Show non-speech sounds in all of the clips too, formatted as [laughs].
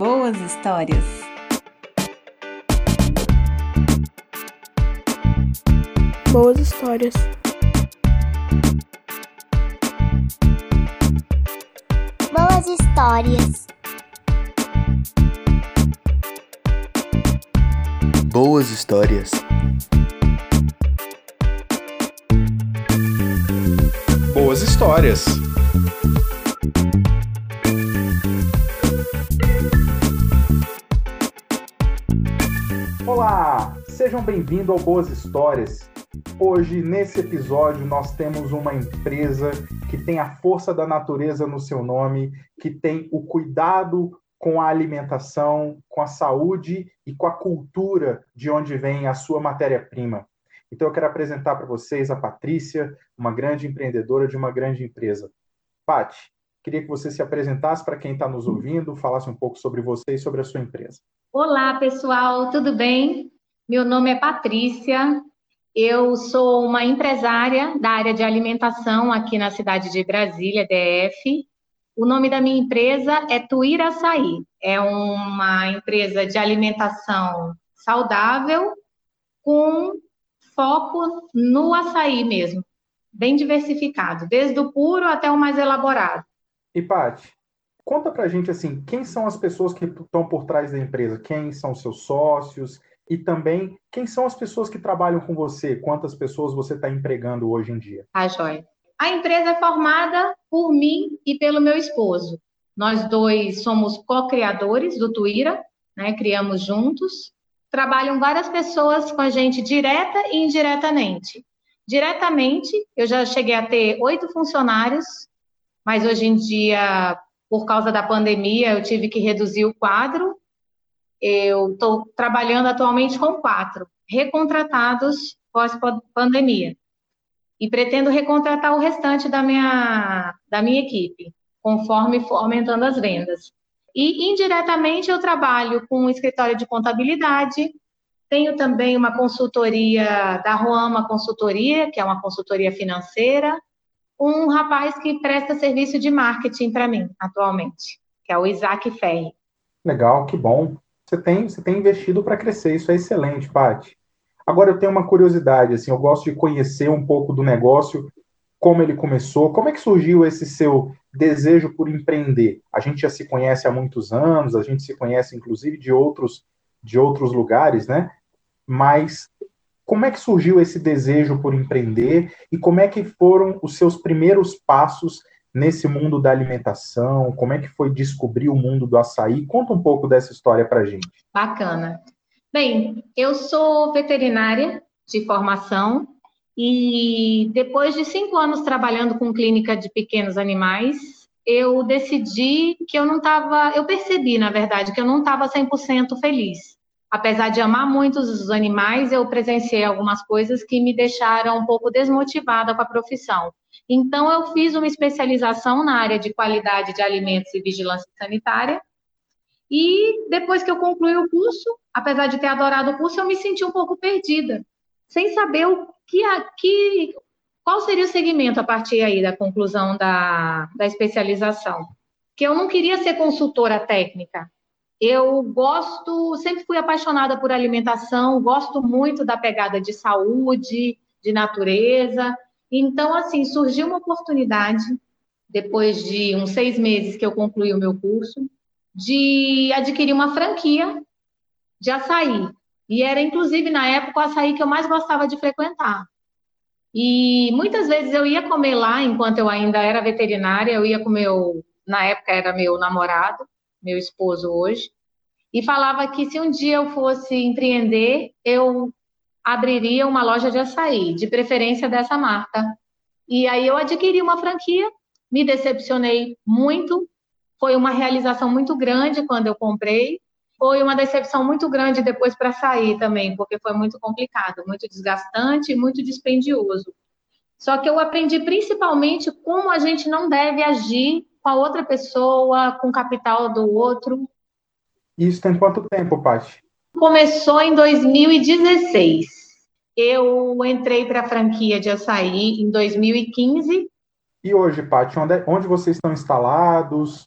boas histórias. Boas histórias. Boas histórias. Boas histórias. Boas histórias. Sejam bem-vindos ao Boas Histórias. Hoje, nesse episódio, nós temos uma empresa que tem a força da natureza no seu nome, que tem o cuidado com a alimentação, com a saúde e com a cultura de onde vem a sua matéria-prima. Então, eu quero apresentar para vocês a Patrícia, uma grande empreendedora de uma grande empresa. Pati, queria que você se apresentasse para quem está nos ouvindo, falasse um pouco sobre você e sobre a sua empresa. Olá, pessoal, tudo bem? Meu nome é Patrícia, eu sou uma empresária da área de alimentação aqui na cidade de Brasília, DF. O nome da minha empresa é Tuíra Açaí. É uma empresa de alimentação saudável com foco no açaí mesmo, bem diversificado, desde o puro até o mais elaborado. E, Paty, conta pra gente, assim, quem são as pessoas que estão por trás da empresa? Quem são seus sócios? E também quem são as pessoas que trabalham com você, quantas pessoas você está empregando hoje em dia. Ah, joia. A empresa é formada por mim e pelo meu esposo. Nós dois somos co-criadores do Tuíra, né? criamos juntos. Trabalham várias pessoas com a gente direta e indiretamente. Diretamente, eu já cheguei a ter oito funcionários, mas hoje em dia, por causa da pandemia, eu tive que reduzir o quadro eu estou trabalhando atualmente com quatro recontratados pós-pandemia. E pretendo recontratar o restante da minha, da minha equipe, conforme for aumentando as vendas. E indiretamente eu trabalho com um escritório de contabilidade, tenho também uma consultoria da Ruama Consultoria, que é uma consultoria financeira, um rapaz que presta serviço de marketing para mim atualmente, que é o Isaac Ferri. Legal, que bom você tem, você tem investido para crescer. Isso é excelente, Paty. Agora eu tenho uma curiosidade, assim, eu gosto de conhecer um pouco do negócio, como ele começou, como é que surgiu esse seu desejo por empreender? A gente já se conhece há muitos anos, a gente se conhece inclusive de outros de outros lugares, né? Mas como é que surgiu esse desejo por empreender e como é que foram os seus primeiros passos nesse mundo da alimentação? Como é que foi descobrir o mundo do açaí? Conta um pouco dessa história para gente. Bacana. Bem, eu sou veterinária de formação e depois de cinco anos trabalhando com clínica de pequenos animais, eu decidi que eu não estava, eu percebi, na verdade, que eu não estava 100% feliz. Apesar de amar muito os animais, eu presenciei algumas coisas que me deixaram um pouco desmotivada com a profissão. Então, eu fiz uma especialização na área de qualidade de alimentos e vigilância sanitária. E depois que eu concluí o curso, apesar de ter adorado o curso, eu me senti um pouco perdida, sem saber o que, que qual seria o segmento a partir aí da conclusão da, da especialização. Que eu não queria ser consultora técnica. Eu gosto, sempre fui apaixonada por alimentação, gosto muito da pegada de saúde, de natureza. Então, assim, surgiu uma oportunidade, depois de uns seis meses que eu concluí o meu curso, de adquirir uma franquia de açaí. E era, inclusive, na época, o açaí que eu mais gostava de frequentar. E muitas vezes eu ia comer lá, enquanto eu ainda era veterinária, eu ia com meu, na época era meu namorado, meu esposo hoje, e falava que se um dia eu fosse empreender, eu abriria uma loja de açaí, de preferência dessa marca. E aí eu adquiri uma franquia, me decepcionei muito, foi uma realização muito grande quando eu comprei, foi uma decepção muito grande depois para sair também, porque foi muito complicado, muito desgastante e muito dispendioso. Só que eu aprendi principalmente como a gente não deve agir com a outra pessoa, com o capital do outro. Isso tem quanto tempo, Paty? Começou em 2016. Eu entrei para a franquia de açaí em 2015. E hoje, Paty, onde, é, onde vocês estão instalados?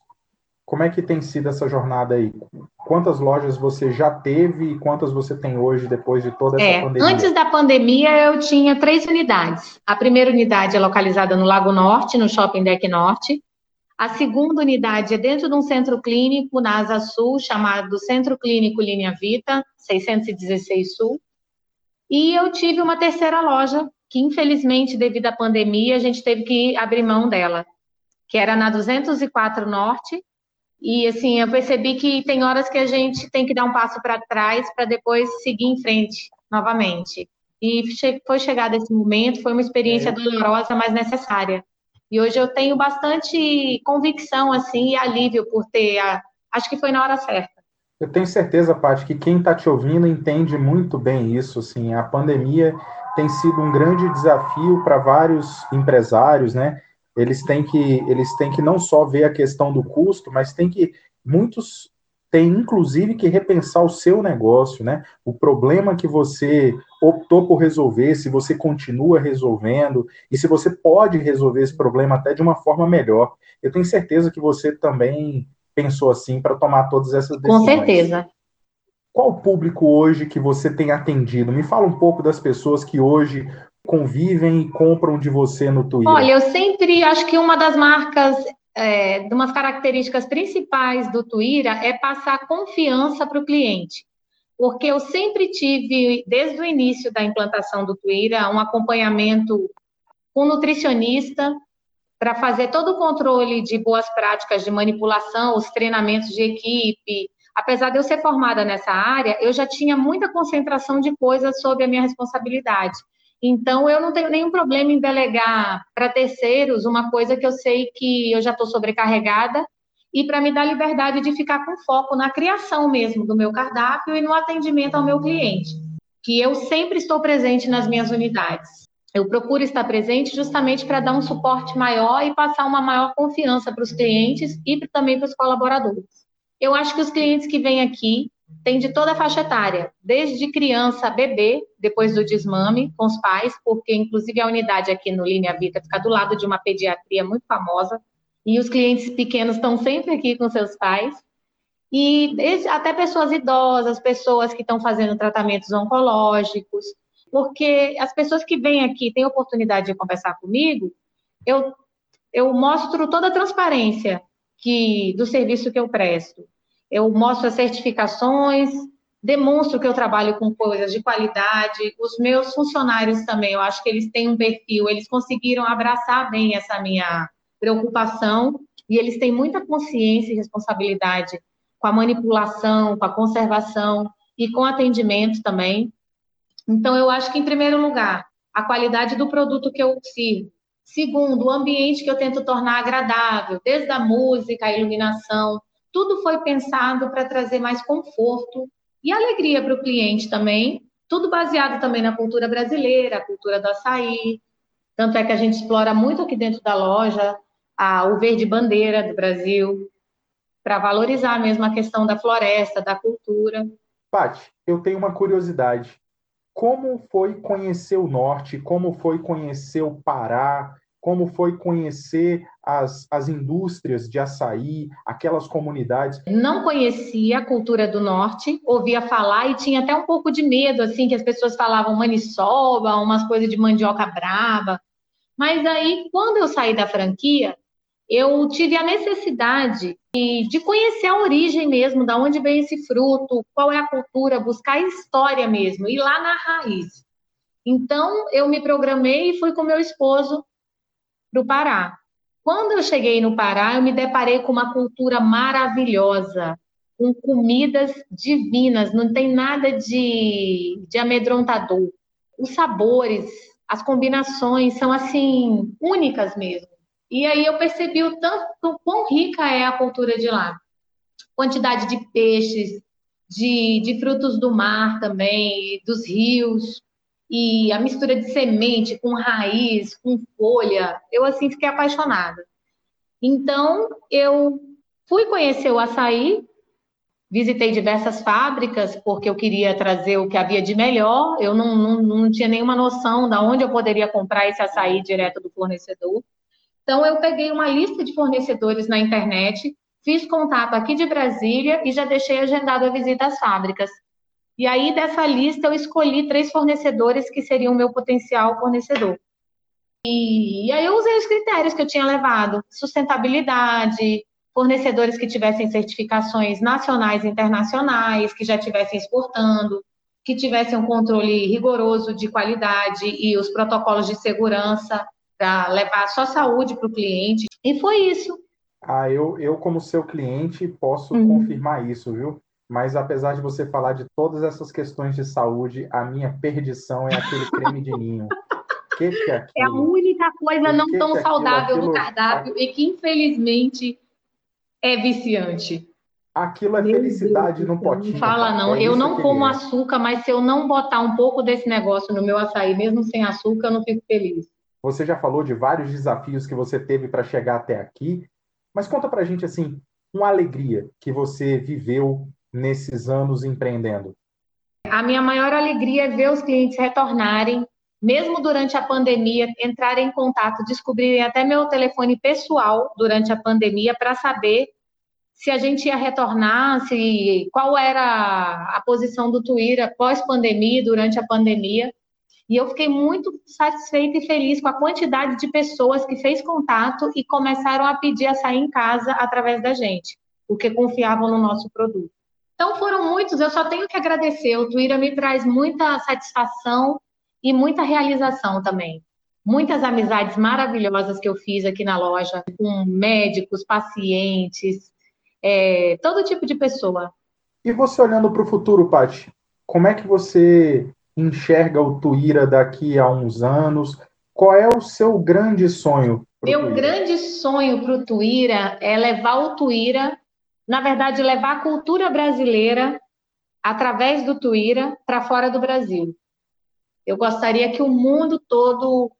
Como é que tem sido essa jornada aí? Quantas lojas você já teve e quantas você tem hoje depois de toda essa é, pandemia? Antes da pandemia, eu tinha três unidades. A primeira unidade é localizada no Lago Norte, no Shopping Deck Norte. A segunda unidade é dentro de um centro clínico na Asa Sul, chamado Centro Clínico Linha Vita, 616 Sul. E eu tive uma terceira loja, que infelizmente, devido à pandemia, a gente teve que abrir mão dela, que era na 204 Norte, e assim, eu percebi que tem horas que a gente tem que dar um passo para trás para depois seguir em frente novamente. E foi chegado esse momento, foi uma experiência é. dolorosa, mas necessária. E hoje eu tenho bastante convicção assim e alívio por ter, a... acho que foi na hora certa. Eu tenho certeza, Paty, que quem está te ouvindo entende muito bem isso. Assim, a pandemia tem sido um grande desafio para vários empresários, né? Eles têm que eles têm que não só ver a questão do custo, mas tem que muitos têm inclusive que repensar o seu negócio, né? O problema que você optou por resolver, se você continua resolvendo e se você pode resolver esse problema até de uma forma melhor. Eu tenho certeza que você também pensou assim para tomar todas essas decisões. Com certeza. Qual o público hoje que você tem atendido? Me fala um pouco das pessoas que hoje convivem e compram de você no Twitter? Olha, eu sempre acho que uma das marcas, é, de umas características principais do Twitter é passar confiança para o cliente. Porque eu sempre tive, desde o início da implantação do Twitter, um acompanhamento com nutricionista para fazer todo o controle de boas práticas de manipulação, os treinamentos de equipe. Apesar de eu ser formada nessa área, eu já tinha muita concentração de coisas sob a minha responsabilidade. Então, eu não tenho nenhum problema em delegar para terceiros uma coisa que eu sei que eu já estou sobrecarregada e para me dar liberdade de ficar com foco na criação mesmo do meu cardápio e no atendimento ao meu cliente, que eu sempre estou presente nas minhas unidades. Eu procuro estar presente justamente para dar um suporte maior e passar uma maior confiança para os clientes e também para os colaboradores. Eu acho que os clientes que vêm aqui tem de toda a faixa etária, desde criança a bebê, depois do desmame, com os pais, porque inclusive a unidade aqui no Linha Vita fica do lado de uma pediatria muito famosa, e os clientes pequenos estão sempre aqui com seus pais, e até pessoas idosas, pessoas que estão fazendo tratamentos oncológicos, porque as pessoas que vêm aqui têm oportunidade de conversar comigo, eu, eu mostro toda a transparência que do serviço que eu presto eu mostro as certificações, demonstro que eu trabalho com coisas de qualidade. Os meus funcionários também, eu acho que eles têm um perfil, eles conseguiram abraçar bem essa minha preocupação e eles têm muita consciência e responsabilidade com a manipulação, com a conservação e com atendimento também. Então, eu acho que, em primeiro lugar, a qualidade do produto que eu sirvo. Segundo, o ambiente que eu tento tornar agradável, desde a música, a iluminação, tudo foi pensado para trazer mais conforto e alegria para o cliente também, tudo baseado também na cultura brasileira, a cultura do açaí. Tanto é que a gente explora muito aqui dentro da loja a, o verde bandeira do Brasil, para valorizar mesmo a questão da floresta, da cultura. Paty, eu tenho uma curiosidade. Como foi conhecer o norte? Como foi conhecer o Pará? Como foi conhecer as, as indústrias de açaí, aquelas comunidades? Não conhecia a cultura do norte, ouvia falar e tinha até um pouco de medo, assim, que as pessoas falavam maniçoba, umas coisas de mandioca brava. Mas aí, quando eu saí da franquia, eu tive a necessidade de, de conhecer a origem mesmo, da onde vem esse fruto, qual é a cultura, buscar a história mesmo, ir lá na raiz. Então, eu me programei e fui com meu esposo para o Pará. Quando eu cheguei no Pará, eu me deparei com uma cultura maravilhosa, com comidas divinas, não tem nada de, de amedrontador. Os sabores, as combinações são assim únicas mesmo. E aí eu percebi o tanto quão rica é a cultura de lá. Quantidade de peixes, de, de frutos do mar também, dos rios, e a mistura de semente com raiz, com folha, eu assim fiquei apaixonada. Então, eu fui conhecer o açaí, visitei diversas fábricas, porque eu queria trazer o que havia de melhor, eu não, não, não tinha nenhuma noção de onde eu poderia comprar esse açaí direto do fornecedor. Então, eu peguei uma lista de fornecedores na internet, fiz contato aqui de Brasília e já deixei agendado a visita às fábricas. E aí, dessa lista, eu escolhi três fornecedores que seriam o meu potencial fornecedor. E, e aí, eu usei os critérios que eu tinha levado: sustentabilidade, fornecedores que tivessem certificações nacionais e internacionais, que já estivessem exportando, que tivessem um controle rigoroso de qualidade e os protocolos de segurança para levar só saúde para o cliente. E foi isso. Ah, eu, eu como seu cliente, posso uhum. confirmar isso, viu? Mas apesar de você falar de todas essas questões de saúde, a minha perdição é aquele creme de ninho. [laughs] Que que é, é, a única coisa não tão é saudável aquilo, no cardápio e que, infelizmente, é viciante. Aquilo é Meu felicidade Deus, no potinho. Não fala tá? não, é eu não como é. açúcar, mas se eu não botar um pouco desse negócio no meu açaí, mesmo sem açúcar, eu não fico feliz. Você já falou de vários desafios que você teve para chegar até aqui, mas conta pra gente assim, uma alegria que você viveu nesses anos empreendendo. A minha maior alegria é ver os clientes retornarem, mesmo durante a pandemia, entrarem em contato, descobrirem até meu telefone pessoal durante a pandemia para saber se a gente ia retornar, se qual era a posição do Twitter pós-pandemia, durante a pandemia. E eu fiquei muito satisfeita e feliz com a quantidade de pessoas que fez contato e começaram a pedir a sair em casa através da gente, porque confiavam no nosso produto. Então foram muitos, eu só tenho que agradecer. O Twitter me traz muita satisfação e muita realização também. Muitas amizades maravilhosas que eu fiz aqui na loja, com médicos, pacientes, é, todo tipo de pessoa. E você olhando para o futuro, Paty, como é que você enxerga o Tuíra daqui a uns anos? Qual é o seu grande sonho? Meu Tuíra? grande sonho para o Tuíra é levar o Tuíra, na verdade, levar a cultura brasileira através do Tuíra para fora do Brasil. Eu gostaria que o mundo todo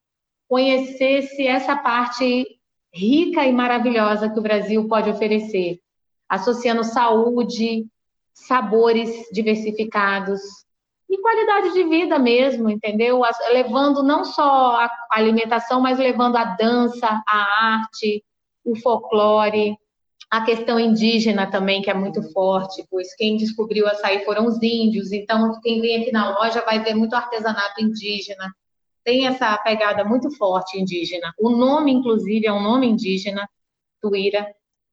conhecesse essa parte rica e maravilhosa que o Brasil pode oferecer associando saúde, sabores diversificados e qualidade de vida mesmo, entendeu? Levando não só a alimentação, mas levando a dança, a arte, o folclore, a questão indígena também, que é muito forte, pois quem descobriu açaí foram os índios, então quem vem aqui na loja vai ver muito artesanato indígena, tem essa pegada muito forte indígena. O nome, inclusive, é um nome indígena, Tuíra,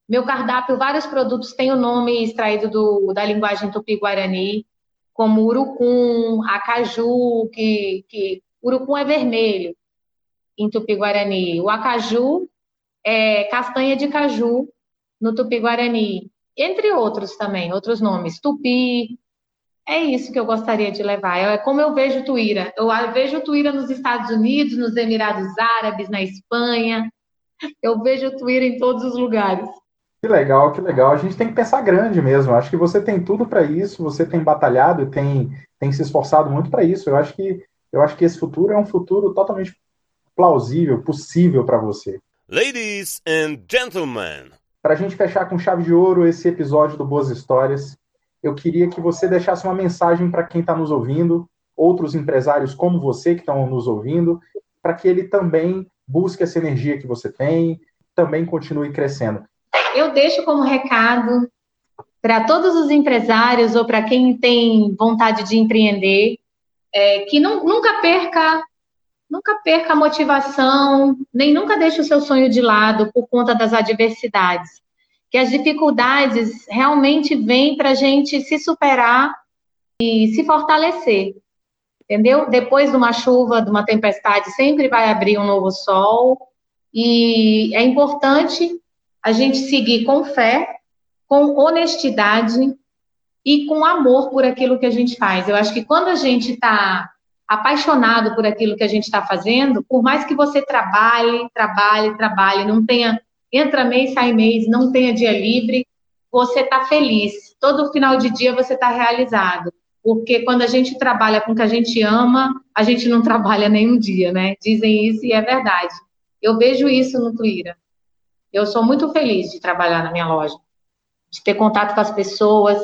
meu cardápio, vários produtos têm o nome extraído do, da linguagem tupi-guarani, como urucum, acaju, que, que urucum é vermelho em tupi-guarani. O acaju é castanha de caju no tupi-guarani, entre outros também, outros nomes. Tupi, é isso que eu gostaria de levar. É como eu vejo Tuíra. Eu vejo Tuíra nos Estados Unidos, nos Emirados Árabes, na Espanha. Eu vejo Tuíra em todos os lugares. Que legal, que legal. A gente tem que pensar grande mesmo. Acho que você tem tudo para isso, você tem batalhado, tem, tem se esforçado muito para isso. Eu acho que eu acho que esse futuro é um futuro totalmente plausível, possível para você. Ladies and gentlemen, para a gente fechar com chave de ouro esse episódio do Boas Histórias, eu queria que você deixasse uma mensagem para quem está nos ouvindo, outros empresários como você que estão nos ouvindo, para que ele também busque essa energia que você tem, também continue crescendo. Eu deixo como recado para todos os empresários ou para quem tem vontade de empreender, é, que nunca perca nunca perca a motivação, nem nunca deixe o seu sonho de lado por conta das adversidades. Que as dificuldades realmente vêm para a gente se superar e se fortalecer. Entendeu? Depois de uma chuva, de uma tempestade, sempre vai abrir um novo sol. E é importante a gente seguir com fé, com honestidade e com amor por aquilo que a gente faz. Eu acho que quando a gente está apaixonado por aquilo que a gente está fazendo, por mais que você trabalhe, trabalhe, trabalhe, não tenha entra mês, sai mês, não tenha dia livre, você está feliz. Todo final de dia você está realizado. Porque quando a gente trabalha com o que a gente ama, a gente não [laughs] trabalha nenhum dia, né? Dizem isso e é verdade. Eu vejo isso no Twitter. Eu sou muito feliz de trabalhar na minha loja, de ter contato com as pessoas,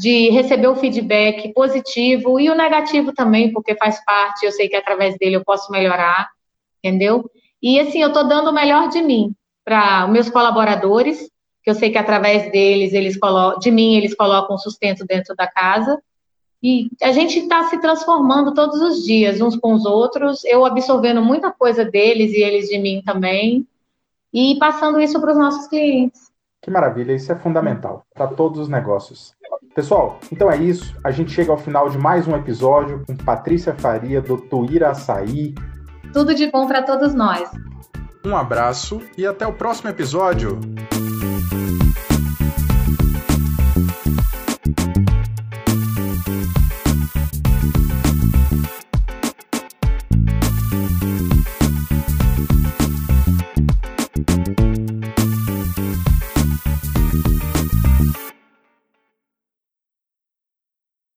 de receber o feedback positivo e o negativo também, porque faz parte, eu sei que através dele eu posso melhorar, entendeu? E assim, eu estou dando o melhor de mim para os meus colaboradores, que Eu sei que através deles, eles colocam, de mim, eles colocam sustento dentro da casa. E a gente está se transformando todos os dias, uns com os outros, eu absorvendo muita coisa deles e eles de mim também, e passando isso para os nossos clientes. Que maravilha, isso é fundamental para todos os negócios. Pessoal, então é isso. A gente chega ao final de mais um episódio com Patrícia Faria, do Tuíra Açaí. Tudo de bom para todos nós. Um abraço e até o próximo episódio.